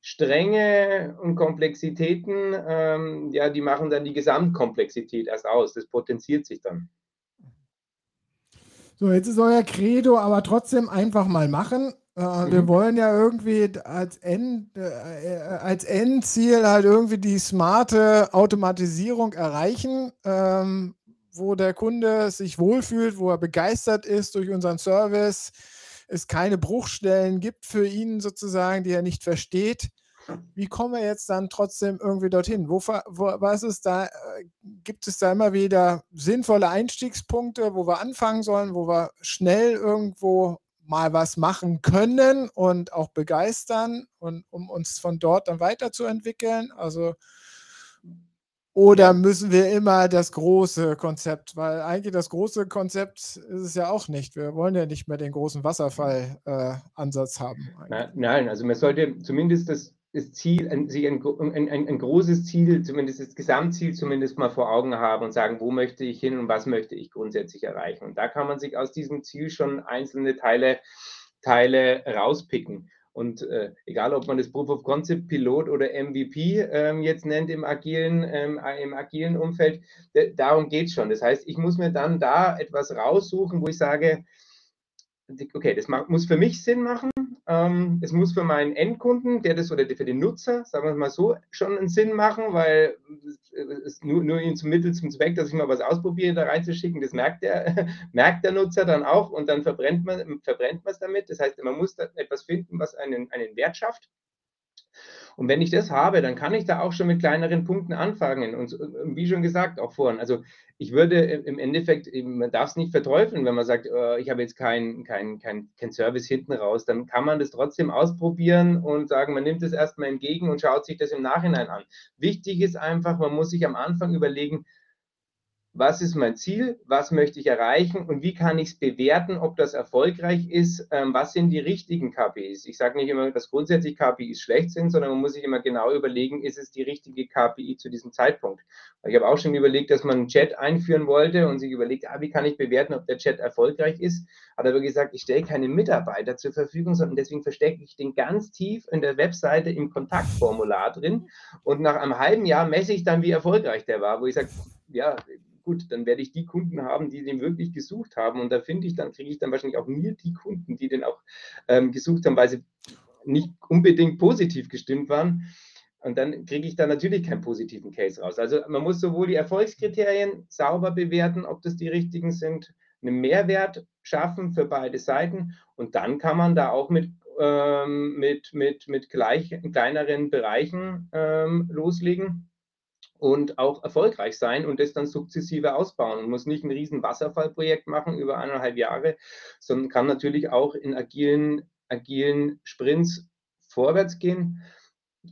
Stränge und Komplexitäten, ähm, ja, die machen dann die Gesamtkomplexität erst aus. Das potenziert sich dann. So, jetzt ist euer Credo, aber trotzdem einfach mal machen. Äh, mhm. Wir wollen ja irgendwie als, End, äh, als Endziel halt irgendwie die smarte Automatisierung erreichen, ähm, wo der Kunde sich wohlfühlt, wo er begeistert ist durch unseren Service, es keine Bruchstellen gibt für ihn sozusagen, die er nicht versteht. Wie kommen wir jetzt dann trotzdem irgendwie dorthin? Wo, wo, was ist da, äh, gibt es da immer wieder sinnvolle Einstiegspunkte, wo wir anfangen sollen, wo wir schnell irgendwo mal was machen können und auch begeistern und um uns von dort dann weiterzuentwickeln? Also oder müssen wir immer das große Konzept? Weil eigentlich das große Konzept ist es ja auch nicht. Wir wollen ja nicht mehr den großen Wasserfall-Ansatz äh, haben. Nein, also man sollte zumindest das das Ziel, ein, sich ein, ein, ein, großes Ziel, zumindest das Gesamtziel zumindest mal vor Augen haben und sagen, wo möchte ich hin und was möchte ich grundsätzlich erreichen. Und da kann man sich aus diesem Ziel schon einzelne Teile, Teile rauspicken. Und äh, egal, ob man das Proof of Concept Pilot oder MVP ähm, jetzt nennt im agilen, ähm, im agilen Umfeld, darum geht es schon. Das heißt, ich muss mir dann da etwas raussuchen, wo ich sage, okay, das muss für mich Sinn machen. Ähm, es muss für meinen Endkunden, der das oder für den Nutzer, sagen wir mal so, schon einen Sinn machen, weil es nur, nur ihn zum Mittel zum Zweck, dass ich mal was ausprobiere, da reinzuschicken, das merkt der, (laughs) merkt der Nutzer dann auch und dann verbrennt man verbrennt es damit. Das heißt, man muss da etwas finden, was einen, einen Wert schafft. Und wenn ich das habe, dann kann ich da auch schon mit kleineren Punkten anfangen. Und wie schon gesagt, auch vorhin, also ich würde im Endeffekt, man darf es nicht verteufeln, wenn man sagt, äh, ich habe jetzt keinen kein, kein, kein Service hinten raus, dann kann man das trotzdem ausprobieren und sagen, man nimmt es erstmal entgegen und schaut sich das im Nachhinein an. Wichtig ist einfach, man muss sich am Anfang überlegen, was ist mein Ziel, was möchte ich erreichen und wie kann ich es bewerten, ob das erfolgreich ist, ähm, was sind die richtigen KPIs. Ich sage nicht immer, dass grundsätzlich KPIs schlecht sind, sondern man muss sich immer genau überlegen, ist es die richtige KPI zu diesem Zeitpunkt. Ich habe auch schon überlegt, dass man einen Chat einführen wollte und sich überlegt, ah, wie kann ich bewerten, ob der Chat erfolgreich ist. Hat aber gesagt, ich stelle keine Mitarbeiter zur Verfügung, sondern deswegen verstecke ich den ganz tief in der Webseite im Kontaktformular drin und nach einem halben Jahr messe ich dann, wie erfolgreich der war, wo ich sage, ja, gut, dann werde ich die Kunden haben, die den wirklich gesucht haben. Und da finde ich, dann kriege ich dann wahrscheinlich auch mir die Kunden, die den auch ähm, gesucht haben, weil sie nicht unbedingt positiv gestimmt waren. Und dann kriege ich da natürlich keinen positiven Case raus. Also man muss sowohl die Erfolgskriterien sauber bewerten, ob das die richtigen sind, einen Mehrwert schaffen für beide Seiten und dann kann man da auch mit, ähm, mit, mit, mit gleich, kleineren Bereichen ähm, loslegen und auch erfolgreich sein und das dann sukzessive ausbauen. Man muss nicht ein riesen Wasserfallprojekt machen über eineinhalb Jahre, sondern kann natürlich auch in agilen, agilen Sprints vorwärts gehen.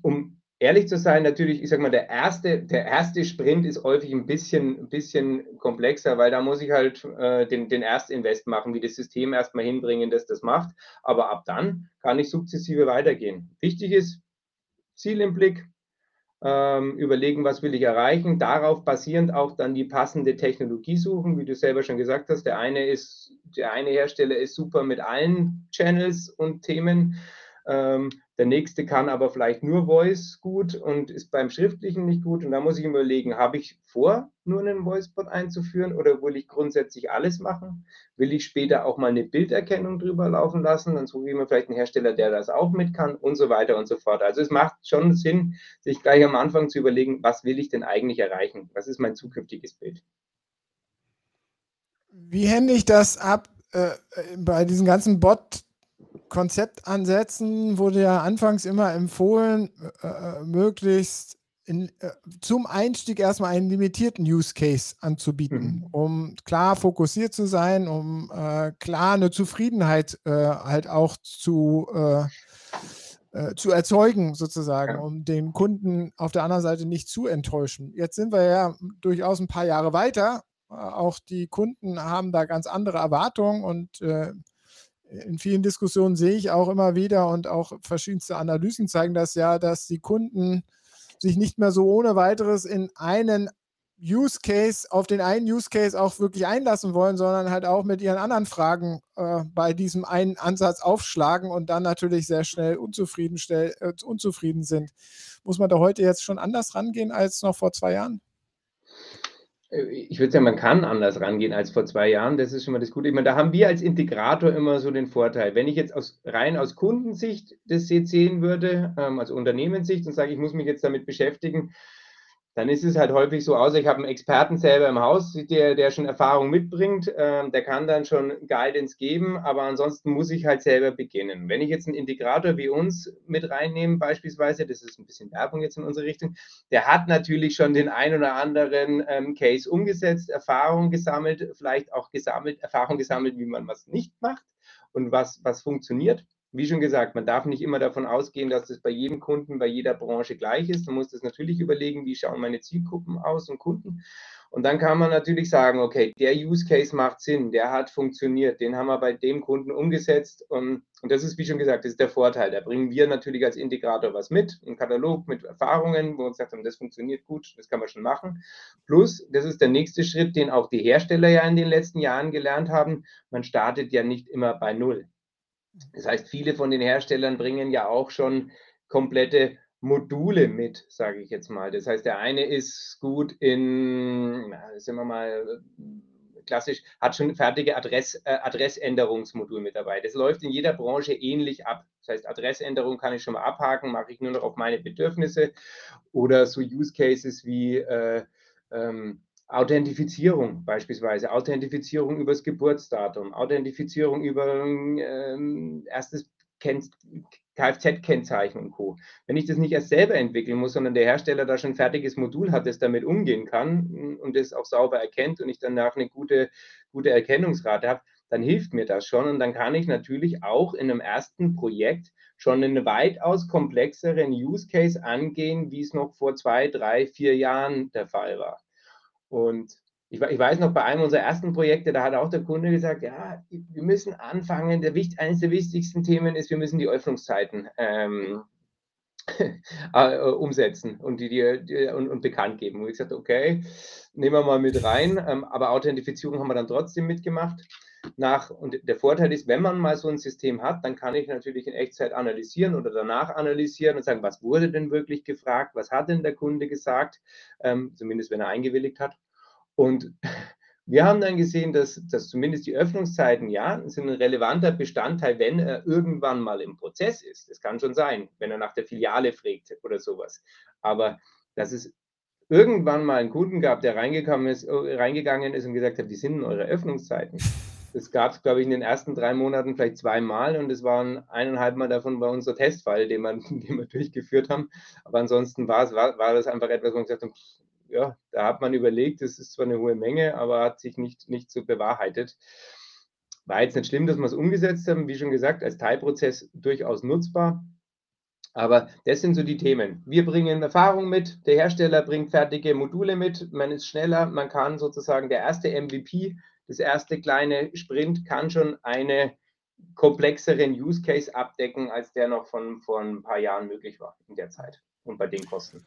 Um ehrlich zu sein, natürlich, ich sage mal, der erste, der erste Sprint ist häufig ein bisschen, ein bisschen komplexer, weil da muss ich halt äh, den, den Erstinvest machen, wie das System erstmal hinbringen, dass das macht. Aber ab dann kann ich sukzessive weitergehen. Wichtig ist, Ziel im Blick, ähm, überlegen, was will ich erreichen, darauf basierend auch dann die passende Technologie suchen, wie du selber schon gesagt hast. Der eine ist, der eine Hersteller ist super mit allen Channels und Themen. Ähm, der nächste kann aber vielleicht nur Voice gut und ist beim Schriftlichen nicht gut. Und da muss ich überlegen, habe ich vor, nur einen Voicebot einzuführen oder will ich grundsätzlich alles machen? Will ich später auch mal eine Bilderkennung drüber laufen lassen? Dann suche ich mir vielleicht einen Hersteller, der das auch mit kann und so weiter und so fort. Also es macht schon Sinn, sich gleich am Anfang zu überlegen, was will ich denn eigentlich erreichen? Was ist mein zukünftiges Bild? Wie hände ich das ab äh, bei diesen ganzen Bot- Konzeptansätzen wurde ja anfangs immer empfohlen, äh, äh, möglichst in, äh, zum Einstieg erstmal einen limitierten Use Case anzubieten, mhm. um klar fokussiert zu sein, um äh, klar eine Zufriedenheit äh, halt auch zu, äh, zu erzeugen, sozusagen, ja. um den Kunden auf der anderen Seite nicht zu enttäuschen. Jetzt sind wir ja durchaus ein paar Jahre weiter. Auch die Kunden haben da ganz andere Erwartungen und in vielen Diskussionen sehe ich auch immer wieder und auch verschiedenste Analysen zeigen das ja, dass die Kunden sich nicht mehr so ohne weiteres in einen Use Case, auf den einen Use Case auch wirklich einlassen wollen, sondern halt auch mit ihren anderen Fragen äh, bei diesem einen Ansatz aufschlagen und dann natürlich sehr schnell unzufrieden, äh, unzufrieden sind. Muss man da heute jetzt schon anders rangehen als noch vor zwei Jahren? Ich würde sagen, man kann anders rangehen als vor zwei Jahren. Das ist schon mal das Gute. Ich meine, da haben wir als Integrator immer so den Vorteil. Wenn ich jetzt aus, rein aus Kundensicht das sehen würde, ähm, also Unternehmenssicht und sage, ich muss mich jetzt damit beschäftigen, dann ist es halt häufig so aus, ich habe einen Experten selber im Haus, der, der schon Erfahrung mitbringt, ähm, der kann dann schon Guidance geben, aber ansonsten muss ich halt selber beginnen. Wenn ich jetzt einen Integrator wie uns mit reinnehme, beispielsweise, das ist ein bisschen Werbung jetzt in unsere Richtung, der hat natürlich schon den ein oder anderen ähm, Case umgesetzt, Erfahrung gesammelt, vielleicht auch gesammelt, Erfahrung gesammelt, wie man was nicht macht und was, was funktioniert wie schon gesagt, man darf nicht immer davon ausgehen, dass das bei jedem Kunden, bei jeder Branche gleich ist. Man muss das natürlich überlegen, wie schauen meine Zielgruppen aus und Kunden. Und dann kann man natürlich sagen, okay, der Use Case macht Sinn, der hat funktioniert, den haben wir bei dem Kunden umgesetzt. Und, und das ist, wie schon gesagt, das ist der Vorteil. Da bringen wir natürlich als Integrator was mit, einen Katalog mit Erfahrungen, wo wir uns gesagt haben, das funktioniert gut, das kann man schon machen. Plus, das ist der nächste Schritt, den auch die Hersteller ja in den letzten Jahren gelernt haben. Man startet ja nicht immer bei Null. Das heißt, viele von den Herstellern bringen ja auch schon komplette Module mit, sage ich jetzt mal. Das heißt, der eine ist gut in, sagen wir mal, klassisch, hat schon fertige Adress, äh, Adressänderungsmodul mit dabei. Das läuft in jeder Branche ähnlich ab. Das heißt, Adressänderung kann ich schon mal abhaken, mache ich nur noch auf meine Bedürfnisse oder so Use Cases wie äh, ähm, Authentifizierung beispielsweise, Authentifizierung übers Geburtsdatum, Authentifizierung über ähm, erstes Kfz-Kennzeichen und Co. Wenn ich das nicht erst selber entwickeln muss, sondern der Hersteller da schon ein fertiges Modul hat, das damit umgehen kann und das auch sauber erkennt und ich danach eine gute, gute Erkennungsrate habe, dann hilft mir das schon und dann kann ich natürlich auch in einem ersten Projekt schon einen weitaus komplexeren Use Case angehen, wie es noch vor zwei, drei, vier Jahren der Fall war. Und ich, ich, weiß noch, bei einem unserer ersten Projekte, da hat auch der Kunde gesagt, ja, wir müssen anfangen, der, eines der wichtigsten Themen ist, wir müssen die Öffnungszeiten ähm, (laughs) äh, umsetzen und, die, die, und, und, bekannt geben. Und ich gesagt, okay, nehmen wir mal mit rein, ähm, aber Authentifizierung haben wir dann trotzdem mitgemacht. Nach, und der Vorteil ist, wenn man mal so ein System hat, dann kann ich natürlich in Echtzeit analysieren oder danach analysieren und sagen, was wurde denn wirklich gefragt, was hat denn der Kunde gesagt, ähm, zumindest wenn er eingewilligt hat. Und (laughs) wir haben dann gesehen, dass, dass zumindest die Öffnungszeiten, ja, sind ein relevanter Bestandteil, wenn er irgendwann mal im Prozess ist. Das kann schon sein, wenn er nach der Filiale fragt oder sowas. Aber dass es irgendwann mal einen Kunden gab, der reingekommen ist, reingegangen ist und gesagt hat, wie sind denn eure Öffnungszeiten? Das gab es, glaube ich, in den ersten drei Monaten vielleicht zweimal und es waren eineinhalb Mal davon bei unser Testfall, den wir, (laughs) den wir durchgeführt haben. Aber ansonsten war, war, das einfach etwas, wo wir gesagt haben, ja, da hat man überlegt, das ist zwar eine hohe Menge, aber hat sich nicht, nicht so bewahrheitet. War jetzt nicht schlimm, dass wir es umgesetzt haben, wie schon gesagt, als Teilprozess durchaus nutzbar. Aber das sind so die Themen. Wir bringen Erfahrung mit, der Hersteller bringt fertige Module mit, man ist schneller, man kann sozusagen der erste MVP das erste kleine Sprint kann schon einen komplexeren Use Case abdecken, als der noch von vor ein paar Jahren möglich war in der Zeit und bei den Kosten.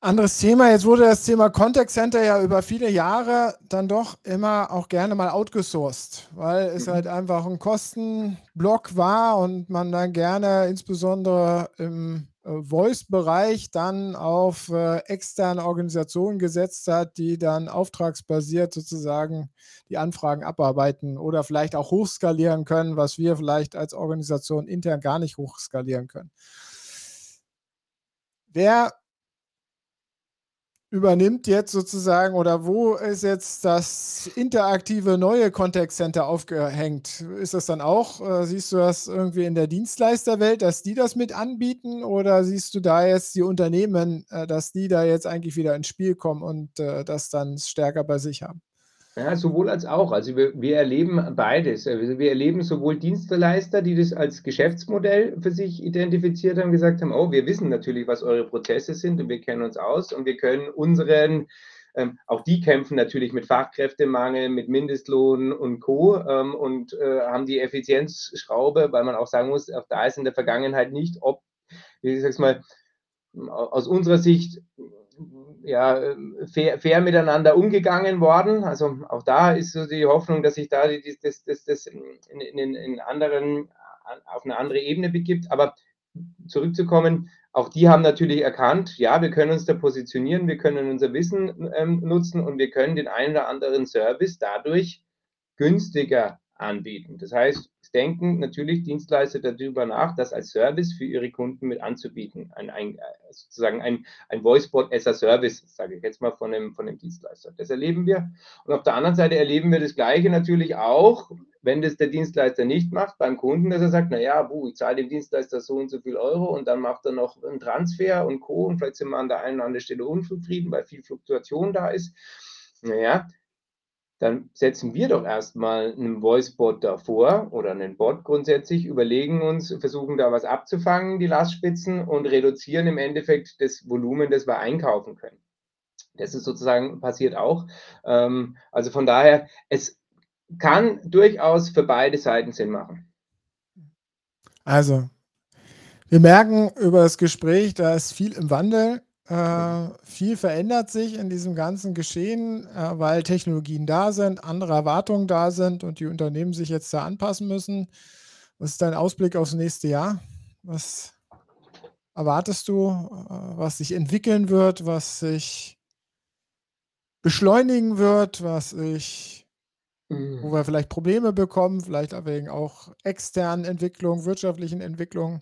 Anderes Thema, jetzt wurde das Thema Contact Center ja über viele Jahre dann doch immer auch gerne mal outgesourced, weil es mhm. halt einfach ein Kostenblock war und man dann gerne insbesondere im Voice-Bereich dann auf äh, externe Organisationen gesetzt hat, die dann auftragsbasiert sozusagen die Anfragen abarbeiten oder vielleicht auch hochskalieren können, was wir vielleicht als Organisation intern gar nicht hochskalieren können. Wer übernimmt jetzt sozusagen oder wo ist jetzt das interaktive neue Contact Center aufgehängt? Ist das dann auch, äh, siehst du das irgendwie in der Dienstleisterwelt, dass die das mit anbieten oder siehst du da jetzt die Unternehmen, äh, dass die da jetzt eigentlich wieder ins Spiel kommen und äh, das dann stärker bei sich haben? Ja, sowohl als auch. Also wir, wir erleben beides. Also wir erleben sowohl Dienstleister, die das als Geschäftsmodell für sich identifiziert haben, gesagt haben, oh, wir wissen natürlich, was eure Prozesse sind und wir kennen uns aus und wir können unseren, ähm, auch die kämpfen natürlich mit Fachkräftemangel, mit Mindestlohn und Co. Ähm, und äh, haben die Effizienzschraube, weil man auch sagen muss, auch da ist in der Vergangenheit nicht, ob, wie sag's mal, aus unserer Sicht ja, fair, fair, miteinander umgegangen worden. Also auch da ist so die Hoffnung, dass sich da das, das, das in, in, in anderen, auf eine andere Ebene begibt. Aber zurückzukommen, auch die haben natürlich erkannt, ja, wir können uns da positionieren, wir können unser Wissen ähm, nutzen und wir können den einen oder anderen Service dadurch günstiger anbieten. Das heißt, denken natürlich Dienstleister darüber nach, das als Service für ihre Kunden mit anzubieten. Ein, ein, sozusagen ein, ein Voicebot as a Service, sage ich jetzt mal von dem, von dem Dienstleister. Das erleben wir. Und auf der anderen Seite erleben wir das Gleiche natürlich auch, wenn das der Dienstleister nicht macht beim Kunden, dass er sagt, naja, buh, ich zahle dem Dienstleister so und so viel Euro und dann macht er noch einen Transfer und Co. Und vielleicht sind wir an der einen oder anderen Stelle unzufrieden, weil viel Fluktuation da ist. Naja, dann setzen wir doch erstmal einen Voicebot davor oder einen Bot grundsätzlich, überlegen uns, versuchen da was abzufangen, die Lastspitzen und reduzieren im Endeffekt das Volumen, das wir einkaufen können. Das ist sozusagen passiert auch. Ähm, also von daher, es kann durchaus für beide Seiten Sinn machen. Also, wir merken über das Gespräch, da ist viel im Wandel. Äh, viel verändert sich in diesem ganzen Geschehen, äh, weil Technologien da sind, andere Erwartungen da sind und die Unternehmen sich jetzt da anpassen müssen. Was ist dein Ausblick aufs nächste Jahr? Was erwartest du, äh, was sich entwickeln wird, was sich beschleunigen wird, was sich, wo mhm. wir vielleicht Probleme bekommen, vielleicht wegen auch externen Entwicklungen, wirtschaftlichen Entwicklungen?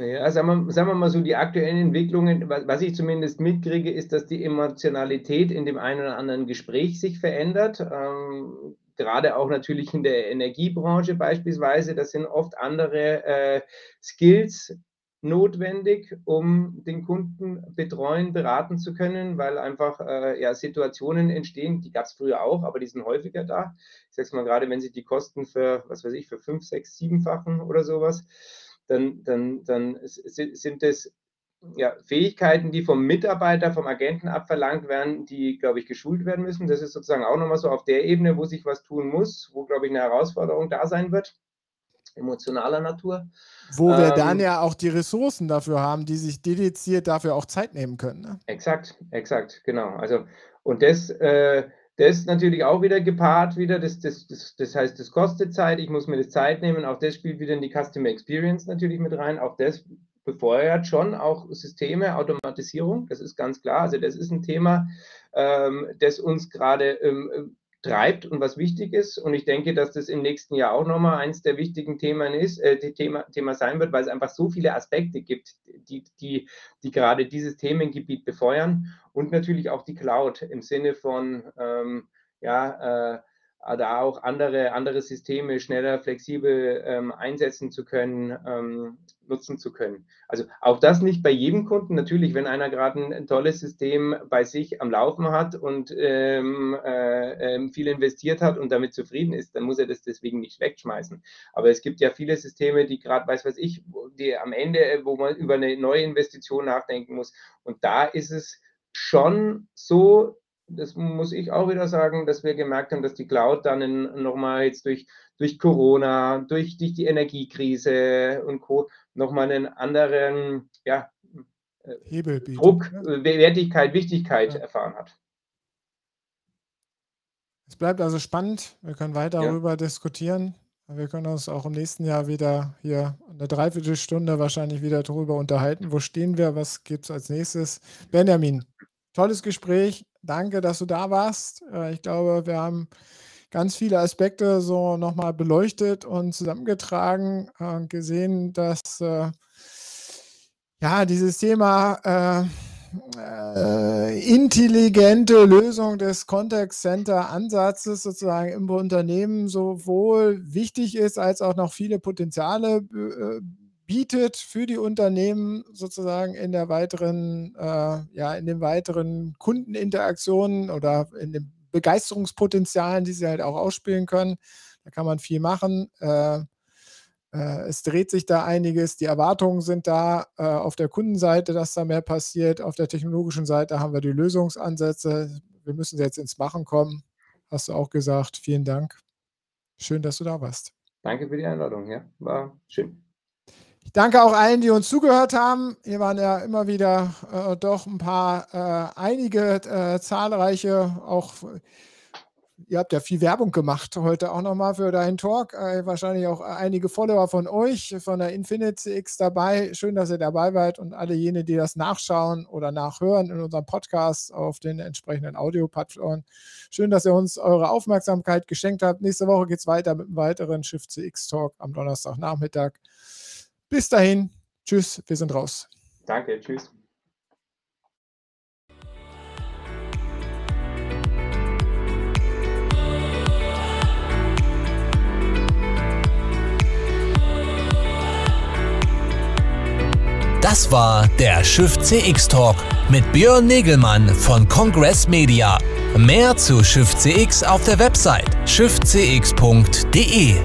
Ja, sagen wir, sagen wir mal so, die aktuellen Entwicklungen, was ich zumindest mitkriege, ist, dass die Emotionalität in dem einen oder anderen Gespräch sich verändert. Ähm, gerade auch natürlich in der Energiebranche beispielsweise. Das sind oft andere äh, Skills notwendig, um den Kunden betreuen, beraten zu können, weil einfach äh, ja, Situationen entstehen, die gab es früher auch, aber die sind häufiger da. Ich sage mal gerade, wenn sich die Kosten für, was weiß ich, für fünf, sechs, siebenfachen oder sowas dann, dann, dann sind es ja, Fähigkeiten, die vom Mitarbeiter, vom Agenten abverlangt werden, die, glaube ich, geschult werden müssen. Das ist sozusagen auch nochmal so auf der Ebene, wo sich was tun muss, wo, glaube ich, eine Herausforderung da sein wird, emotionaler Natur. Wo wir ähm, dann ja auch die Ressourcen dafür haben, die sich dediziert dafür auch Zeit nehmen können. Ne? Exakt, exakt, genau. Also, und das, äh, das natürlich auch wieder gepaart, wieder, das, das, das, das heißt, das kostet Zeit, ich muss mir das Zeit nehmen, auch das spielt wieder in die Customer Experience natürlich mit rein, auch das befeuert schon auch Systeme, Automatisierung, das ist ganz klar, also das ist ein Thema, ähm, das uns gerade ähm, treibt und was wichtig ist. Und ich denke, dass das im nächsten Jahr auch nochmal eins der wichtigen Themen ist, äh, Thema, Thema sein wird, weil es einfach so viele Aspekte gibt, die, die, die gerade dieses Themengebiet befeuern und natürlich auch die Cloud im Sinne von, ähm, ja, äh, da auch andere, andere Systeme schneller, flexibel ähm, einsetzen zu können, ähm, nutzen zu können. Also auch das nicht bei jedem Kunden. Natürlich, wenn einer gerade ein, ein, tolles System bei sich am Laufen hat und ähm, äh, ähm, viel investiert hat und damit zufrieden ist, dann muss er das deswegen nicht wegschmeißen. Aber es gibt ja viele Systeme, die gerade, weiß was ich, die am Ende, wo man über eine neue Investition nachdenken muss. Und da ist es schon so, das muss ich auch wieder sagen, dass wir gemerkt haben, dass die Cloud dann nochmal jetzt durch, durch Corona, durch, durch die Energiekrise und Co. nochmal einen anderen, ja, Hebel bietet, Druck, ne? Wertigkeit, Wichtigkeit ja. erfahren hat. Es bleibt also spannend. Wir können weiter ja. darüber diskutieren. Wir können uns auch im nächsten Jahr wieder hier eine Dreiviertelstunde wahrscheinlich wieder darüber unterhalten. Wo stehen wir? Was gibt es als nächstes? Benjamin, tolles Gespräch. Danke, dass du da warst. Äh, ich glaube, wir haben ganz viele Aspekte so nochmal beleuchtet und zusammengetragen und gesehen, dass äh, ja dieses Thema äh, äh, intelligente Lösung des Contact Center Ansatzes sozusagen im Unternehmen sowohl wichtig ist, als auch noch viele Potenziale äh, bietet für die Unternehmen sozusagen in der weiteren, äh, ja, in den weiteren Kundeninteraktionen oder in den Begeisterungspotenzialen, die sie halt auch ausspielen können. Da kann man viel machen. Äh, äh, es dreht sich da einiges, die Erwartungen sind da äh, auf der Kundenseite, dass da mehr passiert. Auf der technologischen Seite haben wir die Lösungsansätze. Wir müssen jetzt ins Machen kommen, hast du auch gesagt. Vielen Dank. Schön, dass du da warst. Danke für die Einladung, ja, war schön. Ich danke auch allen, die uns zugehört haben. Hier waren ja immer wieder äh, doch ein paar, äh, einige äh, zahlreiche, auch ihr habt ja viel Werbung gemacht heute auch nochmal für deinen Talk. Äh, wahrscheinlich auch einige Follower von euch, von der Infinity X dabei. Schön, dass ihr dabei wart und alle jene, die das nachschauen oder nachhören in unserem Podcast auf den entsprechenden Audio-Plattformen. Schön, dass ihr uns eure Aufmerksamkeit geschenkt habt. Nächste Woche geht es weiter mit einem weiteren Shift CX Talk am Donnerstagnachmittag. Bis dahin, tschüss, wir sind raus. Danke, tschüss. Das war der Schiff CX Talk mit Björn Negelmann von Congress Media. Mehr zu Schiff CX auf der Website schiffcx.de.